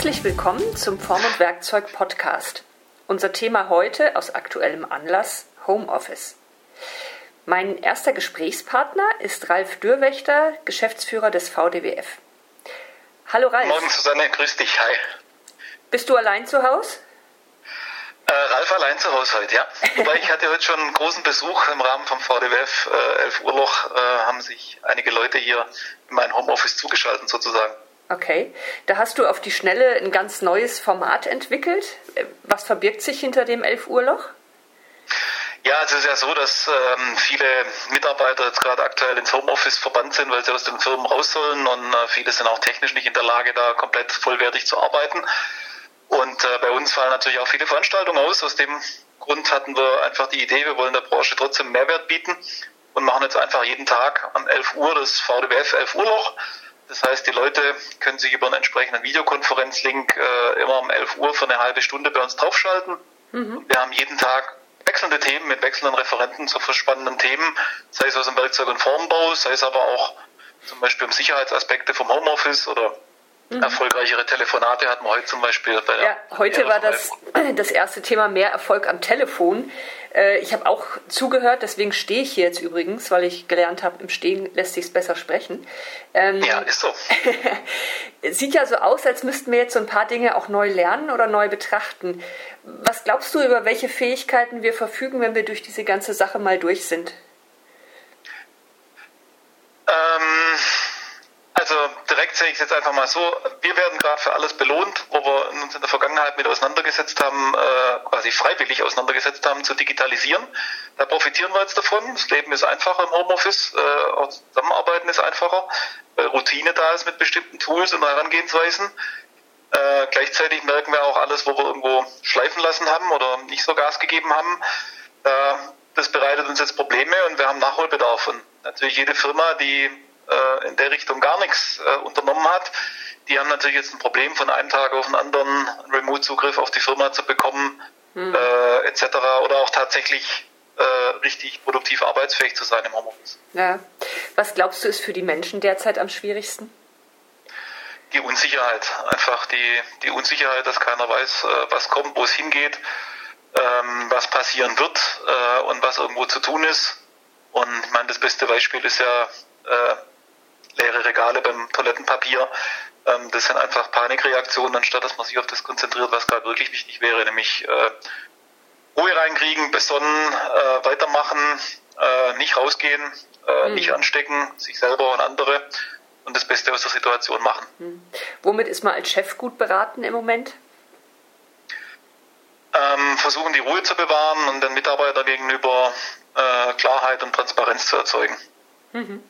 Herzlich willkommen zum Form- und Werkzeug-Podcast. Unser Thema heute aus aktuellem Anlass Homeoffice. Mein erster Gesprächspartner ist Ralf Dürwächter, Geschäftsführer des VDWF. Hallo Ralf. Morgen Susanne, grüß dich, hi. Bist du allein zu Hause? Äh, Ralf allein zu Hause heute, ja. Wobei ich hatte heute schon einen großen Besuch im Rahmen vom VDWF. Äh, 11 Uhr Loch äh, haben sich einige Leute hier in mein Homeoffice zugeschaltet sozusagen. Okay, da hast du auf die Schnelle ein ganz neues Format entwickelt. Was verbirgt sich hinter dem 11 Uhr Loch? Ja, es ist ja so, dass ähm, viele Mitarbeiter jetzt gerade aktuell ins Homeoffice verbannt sind, weil sie aus den Firmen raus sollen und äh, viele sind auch technisch nicht in der Lage, da komplett vollwertig zu arbeiten. Und äh, bei uns fallen natürlich auch viele Veranstaltungen aus. Aus dem Grund hatten wir einfach die Idee, wir wollen der Branche trotzdem Mehrwert bieten und machen jetzt einfach jeden Tag um 11 Uhr das VDWF 11 Uhr Loch. Das heißt, die Leute können sich über einen entsprechenden Videokonferenzlink äh, immer um 11 Uhr für eine halbe Stunde bei uns draufschalten. Mhm. Wir haben jeden Tag wechselnde Themen mit wechselnden Referenten zu spannenden Themen, sei es aus dem Werkzeug- und Formbau, sei es aber auch zum Beispiel um Sicherheitsaspekte vom Homeoffice oder Mhm. Erfolgreichere Telefonate hatten wir heute zum Beispiel. Bei ja, heute war das, das erste Thema mehr Erfolg am Telefon. Äh, ich habe auch zugehört, deswegen stehe ich hier jetzt übrigens, weil ich gelernt habe, im Stehen lässt sich besser sprechen. Ähm, ja, ist so. Sieht ja so aus, als müssten wir jetzt so ein paar Dinge auch neu lernen oder neu betrachten. Was glaubst du, über welche Fähigkeiten wir verfügen, wenn wir durch diese ganze Sache mal durch sind? Ähm also sehe ich es jetzt einfach mal so, wir werden gerade für alles belohnt, wo wir uns in der Vergangenheit mit auseinandergesetzt haben, äh, quasi freiwillig auseinandergesetzt haben, zu digitalisieren. Da profitieren wir jetzt davon. Das Leben ist einfacher im Homeoffice, äh, auch Zusammenarbeiten ist einfacher, weil Routine da ist mit bestimmten Tools und Herangehensweisen. Äh, gleichzeitig merken wir auch alles, wo wir irgendwo schleifen lassen haben oder nicht so Gas gegeben haben. Äh, das bereitet uns jetzt Probleme und wir haben Nachholbedarf. Und natürlich jede Firma, die äh, in der Richtung gar nichts äh, unternommen hat. Die haben natürlich jetzt ein Problem, von einem Tag auf den anderen einen Remote-Zugriff auf die Firma zu bekommen, mhm. äh, etc. Oder auch tatsächlich äh, richtig produktiv arbeitsfähig zu sein im Homeoffice. Ja. Was glaubst du, ist für die Menschen derzeit am schwierigsten? Die Unsicherheit. Einfach die, die Unsicherheit, dass keiner weiß, äh, was kommt, wo es hingeht, ähm, was passieren wird äh, und was irgendwo zu tun ist. Und ich meine, das beste Beispiel ist ja äh, leere Regale beim Toilettenpapier. Ähm, das sind einfach Panikreaktionen, anstatt dass man sich auf das konzentriert, was gerade wirklich wichtig wäre, nämlich äh, Ruhe reinkriegen, besonnen, äh, weitermachen, äh, nicht rausgehen, mhm. nicht anstecken, sich selber und andere und das Beste aus der Situation machen. Mhm. Womit ist man als Chef gut beraten im Moment? Ähm, versuchen die Ruhe zu bewahren und den Mitarbeitern gegenüber äh, Klarheit und Transparenz zu erzeugen. Mhm.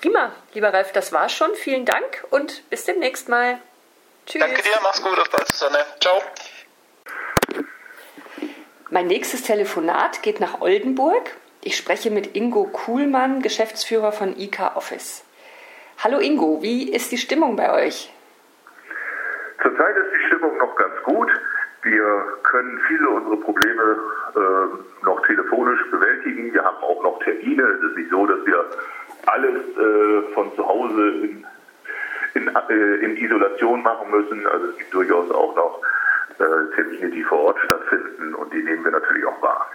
Prima, lieber Ralf, das war's schon. Vielen Dank und bis demnächst mal. Tschüss. Danke dir, mach's gut, auf bald, Susanne. Ciao. Mein nächstes Telefonat geht nach Oldenburg. Ich spreche mit Ingo Kuhlmann, Geschäftsführer von IK Office. Hallo Ingo, wie ist die Stimmung bei euch? Zurzeit ist die Stimmung noch ganz gut. Wir können viele unserer Probleme äh, noch telefonisch bewältigen. Wir haben auch noch Termine. Es ist nicht so, dass wir alles äh, von zu Hause in, in, äh, in, Isolation machen müssen. Also es gibt durchaus auch noch äh, Termine, die vor Ort stattfinden und die nehmen wir natürlich auch wahr.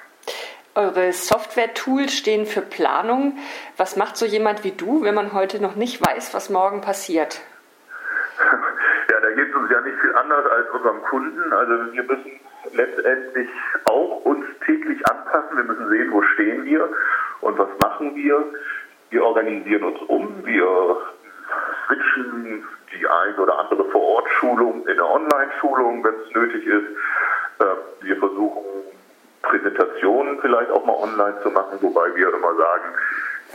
Eure Software-Tools stehen für Planung. Was macht so jemand wie du, wenn man heute noch nicht weiß, was morgen passiert? Ja, da geht es uns ja nicht viel anders als unserem Kunden. Also wir müssen letztendlich auch uns täglich anpassen. Wir müssen sehen, wo stehen wir und was machen wir. Wir organisieren uns um, wir switchen die ein oder andere Vor-Ort-Schulung in eine Online-Schulung, wenn es nötig ist. Ähm, wir versuchen Präsentationen vielleicht auch mal online zu machen, wobei wir immer sagen,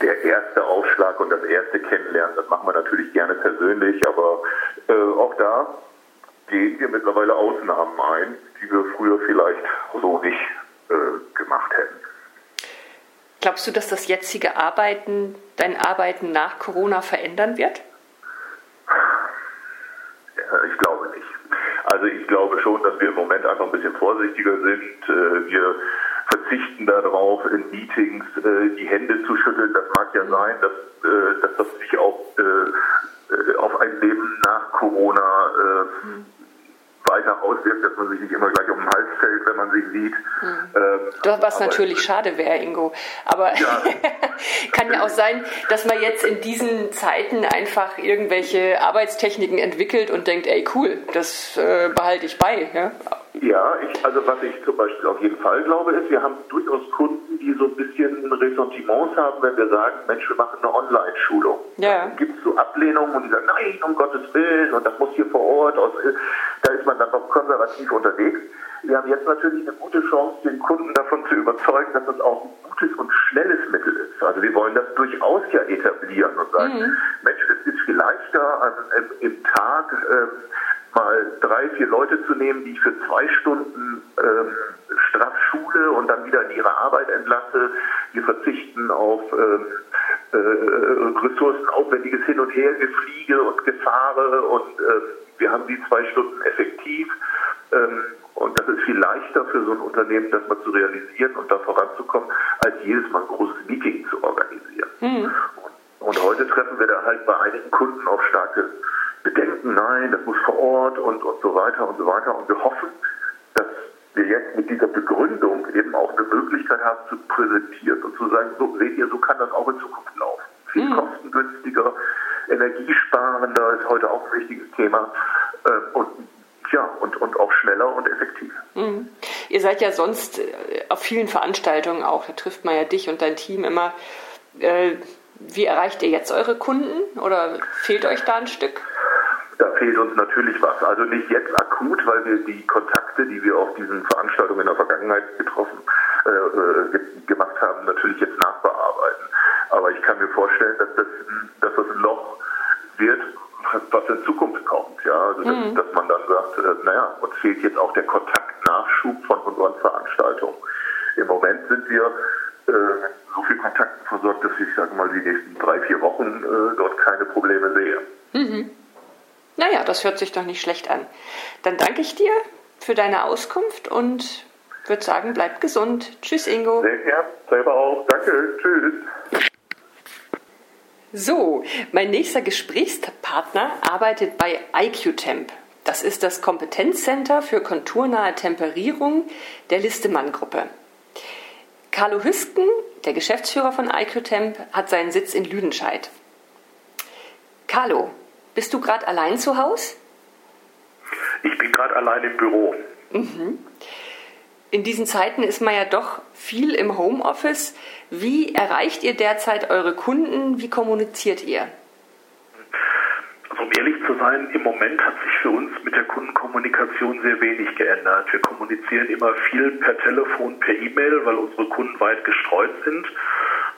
der erste Aufschlag und das erste Kennenlernen, das machen wir natürlich gerne persönlich, aber äh, auch da gehen wir mittlerweile Ausnahmen ein, die wir früher vielleicht so nicht äh, gemacht hätten. Glaubst du, dass das jetzige Arbeiten, dein Arbeiten nach Corona verändern wird? Ich glaube nicht. Also ich glaube schon, dass wir im Moment einfach ein bisschen vorsichtiger sind. Äh, wir verzichten darauf, in Meetings äh, die Hände zu schütteln. Das mag ja sein, dass, äh, dass das sich auch auf ein Leben nach Corona mhm weiter auswirkt, dass man sich nicht immer gleich um den Hals fällt, wenn man sich sieht. Mhm. Was natürlich schade wäre, Ingo. Aber ja. kann ja auch sein, dass man jetzt in diesen Zeiten einfach irgendwelche Arbeitstechniken entwickelt und denkt, ey cool, das äh, behalte ich bei. Ja? Ja, ich, also was ich zum Beispiel auf jeden Fall glaube, ist, wir haben durchaus Kunden, die so ein bisschen Ressentiments haben, wenn wir sagen, Mensch, wir machen eine Online-Schulung. Ja. Gibt es so Ablehnungen und die sagen, nein, um Gottes Willen, und das muss hier vor Ort, aus, da ist man dann noch konservativ unterwegs. Wir haben jetzt natürlich eine gute Chance, den Kunden davon zu überzeugen, dass das auch ein gutes und schnelles Mittel ist. Also wir wollen das durchaus ja etablieren und sagen, mhm. Mensch, es ist viel leichter, an, im, im Tag äh, mal drei, vier Leute zu nehmen, die ich für zwei Stunden ähm, straff schule und dann wieder in ihre Arbeit entlasse. Wir verzichten auf ähm, äh, ressourcenaufwendiges Hin- und Hergefliege und Gefahre und äh, wir haben die zwei Stunden effektiv. Ähm, und das ist viel leichter für so ein Unternehmen, das mal zu realisieren und da voranzukommen, als jedes Mal ein großes Meeting zu organisieren. Mhm. Und, und heute treffen wir da halt bei einigen Kunden auf starke Bedenken, nein, das muss vor Ort und, und so weiter und so weiter. Und wir hoffen, dass wir jetzt mit dieser Begründung eben auch eine Möglichkeit haben zu präsentieren und zu sagen, so seht ihr, so kann das auch in Zukunft laufen. Viel mhm. kostengünstiger, energiesparender ist heute auch ein wichtiges Thema. Äh, und ja, und, und auch schneller und effektiv. Mhm. Ihr seid ja sonst äh, auf vielen Veranstaltungen auch, da trifft man ja dich und dein Team immer. Äh, wie erreicht ihr jetzt eure Kunden oder fehlt euch da ein Stück? Da fehlt uns natürlich was. Also nicht jetzt akut, weil wir die Kontakte, die wir auf diesen Veranstaltungen in der Vergangenheit getroffen, äh, äh gemacht haben, natürlich jetzt nachbearbeiten. Aber ich kann mir vorstellen, dass das, dass das ein Loch wird, was in Zukunft kommt. Ja? Also dass, mhm. dass man dann sagt, äh, naja, uns fehlt jetzt auch der Kontaktnachschub von unseren Veranstaltungen. Im Moment sind wir äh, so viel Kontakten versorgt, dass ich, sage mal, die nächsten drei, vier Wochen äh, dort keine Probleme sehe. Mhm. Naja, das hört sich doch nicht schlecht an. Dann danke ich dir für deine Auskunft und würde sagen, bleib gesund. Tschüss, Ingo. Gern, selber auch. Danke, tschüss. So, mein nächster Gesprächspartner arbeitet bei IQTemp. Das ist das Kompetenzcenter für konturnahe Temperierung der Listemann-Gruppe. Carlo Hüsken, der Geschäftsführer von IQTemp, hat seinen Sitz in Lüdenscheid. Carlo, bist du gerade allein zu Hause? Ich bin gerade allein im Büro. Mhm. In diesen Zeiten ist man ja doch viel im Homeoffice. Wie erreicht ihr derzeit eure Kunden? Wie kommuniziert ihr? Also um ehrlich zu sein, im Moment hat sich für uns mit der Kundenkommunikation sehr wenig geändert. Wir kommunizieren immer viel per Telefon, per E-Mail, weil unsere Kunden weit gestreut sind.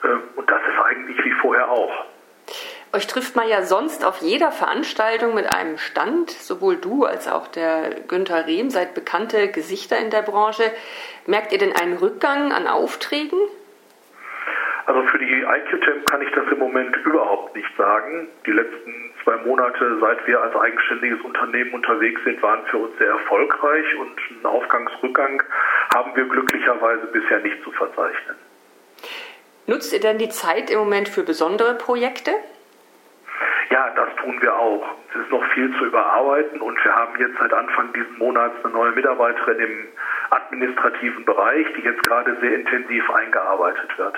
Ähm, und das ist eigentlich wie vorher auch. Euch trifft man ja sonst auf jeder Veranstaltung mit einem Stand. Sowohl du als auch der Günther Rehm seid bekannte Gesichter in der Branche. Merkt ihr denn einen Rückgang an Aufträgen? Also für die IQTEM kann ich das im Moment überhaupt nicht sagen. Die letzten zwei Monate, seit wir als eigenständiges Unternehmen unterwegs sind, waren für uns sehr erfolgreich und einen Aufgangsrückgang haben wir glücklicherweise bisher nicht zu verzeichnen. Nutzt ihr denn die Zeit im Moment für besondere Projekte? Ja, das tun wir auch. Es ist noch viel zu überarbeiten und wir haben jetzt seit Anfang dieses Monats eine neue Mitarbeiterin im administrativen Bereich, die jetzt gerade sehr intensiv eingearbeitet wird.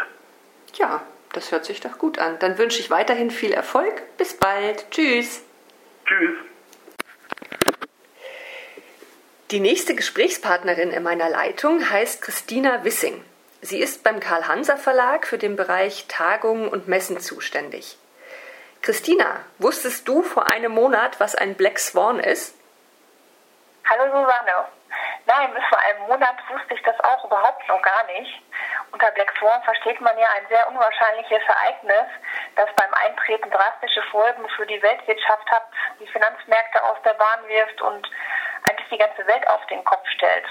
Ja, das hört sich doch gut an. Dann wünsche ich weiterhin viel Erfolg. Bis bald. Tschüss. Tschüss. Die nächste Gesprächspartnerin in meiner Leitung heißt Christina Wissing. Sie ist beim Karl-Hanser Verlag für den Bereich Tagungen und Messen zuständig. Christina, wusstest du vor einem Monat, was ein Black Swan ist? Hallo Susanne. Nein, bis vor einem Monat wusste ich das auch überhaupt noch gar nicht. Unter Black Swan versteht man ja ein sehr unwahrscheinliches Ereignis, das beim Eintreten drastische Folgen für die Weltwirtschaft hat, die Finanzmärkte aus der Bahn wirft und eigentlich die ganze Welt auf den Kopf stellt.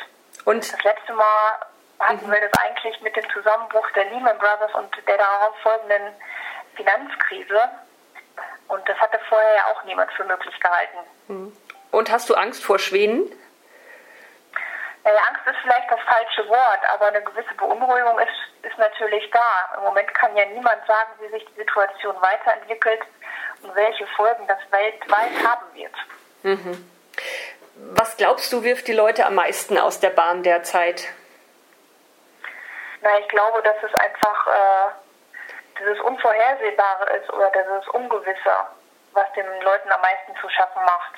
Und das letzte Mal hatten mhm. wir das eigentlich mit dem Zusammenbruch der Lehman Brothers und der darauf folgenden Finanzkrise. Und das hatte vorher ja auch niemand für möglich gehalten. Hm. Und hast du Angst vor Schweden? Naja, Angst ist vielleicht das falsche Wort, aber eine gewisse Beunruhigung ist, ist natürlich da. Im Moment kann ja niemand sagen, wie sich die Situation weiterentwickelt. und welche Folgen das weltweit haben wird. Mhm. Was glaubst du, wirft die Leute am meisten aus der Bahn derzeit? Na, ich glaube, dass es einfach äh, dieses Unvorhersehbare ist oder dieses Ungewisse, was den Leuten am meisten zu schaffen macht.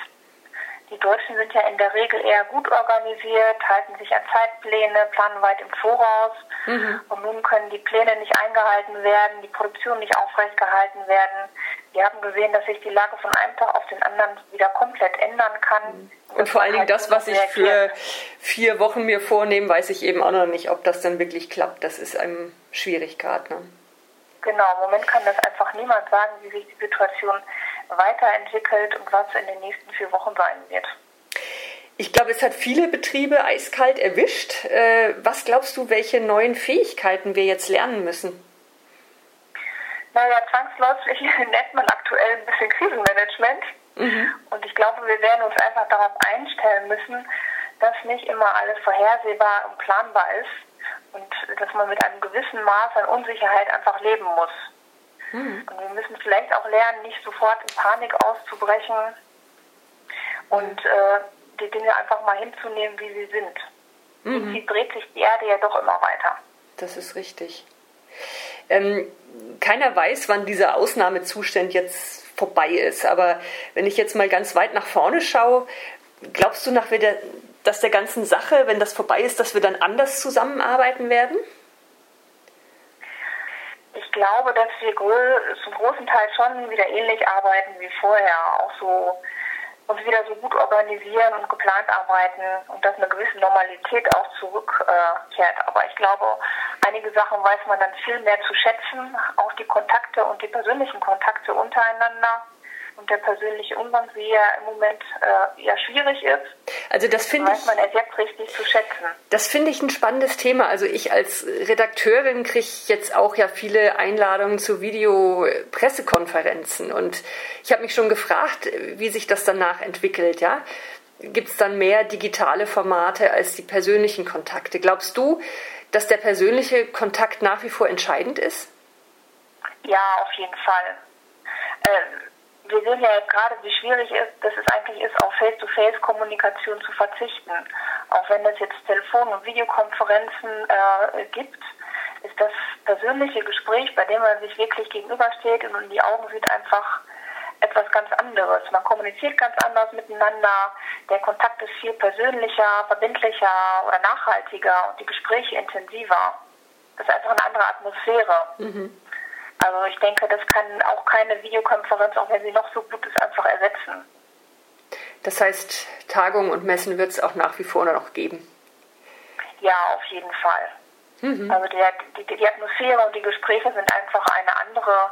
Die Deutschen sind ja in der Regel eher gut organisiert, halten sich an Zeitpläne, planen weit im Voraus. Mhm. Und nun können die Pläne nicht eingehalten werden, die Produktion nicht aufrechtgehalten werden. Wir haben gesehen, dass sich die Lage von einem Tag auf den anderen wieder komplett ändern kann. Mhm. Und vor allen Dingen halt das, was ich für vier Wochen mir vornehme, weiß ich eben auch noch nicht, ob das dann wirklich klappt. Das ist einem schwierig gerade. Ne? Genau, im Moment kann das einfach niemand sagen, wie sich die Situation weiterentwickelt und was in den nächsten vier Wochen sein wird. Ich glaube, es hat viele Betriebe eiskalt erwischt. Äh, was glaubst du, welche neuen Fähigkeiten wir jetzt lernen müssen? Naja, zwangsläufig nennt man aktuell ein bisschen Krisenmanagement. Mhm. Und ich glaube, wir werden uns einfach darauf einstellen müssen, dass nicht immer alles vorhersehbar und planbar ist und dass man mit einem gewissen Maß an Unsicherheit einfach leben muss. Mhm. Und wir müssen vielleicht auch lernen, nicht sofort in Panik auszubrechen und äh, die Dinge einfach mal hinzunehmen, wie sie sind. Mhm. Sie dreht sich die Erde ja doch immer weiter. Das ist richtig. Ähm, keiner weiß, wann dieser Ausnahmezustand jetzt vorbei ist. Aber wenn ich jetzt mal ganz weit nach vorne schaue, glaubst du nach dass der ganzen Sache, wenn das vorbei ist, dass wir dann anders zusammenarbeiten werden? Ich glaube, dass wir zum großen Teil schon wieder ähnlich arbeiten wie vorher. Auch so uns wieder so gut organisieren und geplant arbeiten und dass eine gewisse Normalität auch zurückkehrt. Aber ich glaube, einige Sachen weiß man dann viel mehr zu schätzen, auch die Kontakte und die persönlichen Kontakte untereinander und der persönliche Umgang, wie er im Moment äh, ja schwierig ist. Also das finde ich. man es jetzt richtig zu schätzen. Das finde ich ein spannendes Thema. Also ich als Redakteurin kriege jetzt auch ja viele Einladungen zu Videopressekonferenzen und ich habe mich schon gefragt, wie sich das danach entwickelt. Ja, gibt es dann mehr digitale Formate als die persönlichen Kontakte? Glaubst du, dass der persönliche Kontakt nach wie vor entscheidend ist? Ja, auf jeden Fall. Äh, wir sehen ja jetzt gerade, wie schwierig ist, dass es eigentlich ist, auf Face-to-Face-Kommunikation zu verzichten. Auch wenn es jetzt Telefon- und Videokonferenzen äh, gibt, ist das persönliche Gespräch, bei dem man sich wirklich gegenübersteht und in die Augen sieht, einfach etwas ganz anderes. Man kommuniziert ganz anders miteinander, der Kontakt ist viel persönlicher, verbindlicher oder nachhaltiger und die Gespräche intensiver. Das ist einfach eine andere Atmosphäre. Mhm. Also ich denke, das kann auch keine Videokonferenz, auch wenn sie noch so gut ist, einfach ersetzen. Das heißt, Tagungen und Messen wird es auch nach wie vor noch geben? Ja, auf jeden Fall. Mhm. Also die, die, die, Atmosphäre und die Gespräche sind einfach eine andere.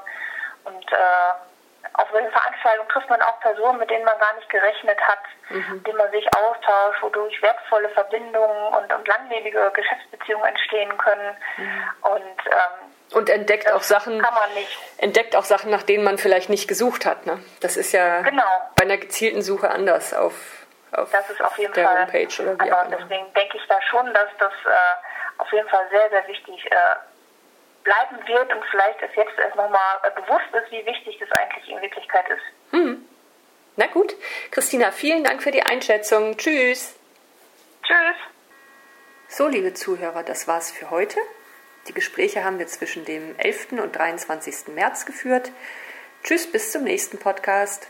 Und äh, auf solchen Veranstaltungen trifft man auch Personen, mit denen man gar nicht gerechnet hat, mhm. mit denen man sich austauscht, wodurch wertvolle Verbindungen und, und langlebige Geschäftsbeziehungen entstehen können. Mhm. Und ähm, und entdeckt das auch Sachen, entdeckt auch Sachen, nach denen man vielleicht nicht gesucht hat. Ne? Das ist ja genau. bei einer gezielten Suche anders auf, auf das ist auf jeden der Fall Homepage oder wie auch immer. Deswegen denke ich da schon, dass das äh, auf jeden Fall sehr, sehr wichtig äh, bleiben wird und vielleicht ist jetzt erst nochmal äh, bewusst ist, wie wichtig das eigentlich in Wirklichkeit ist. Hm. Na gut, Christina, vielen Dank für die Einschätzung. Tschüss. Tschüss. So, liebe Zuhörer, das war's für heute. Die Gespräche haben wir zwischen dem 11. und 23. März geführt. Tschüss, bis zum nächsten Podcast.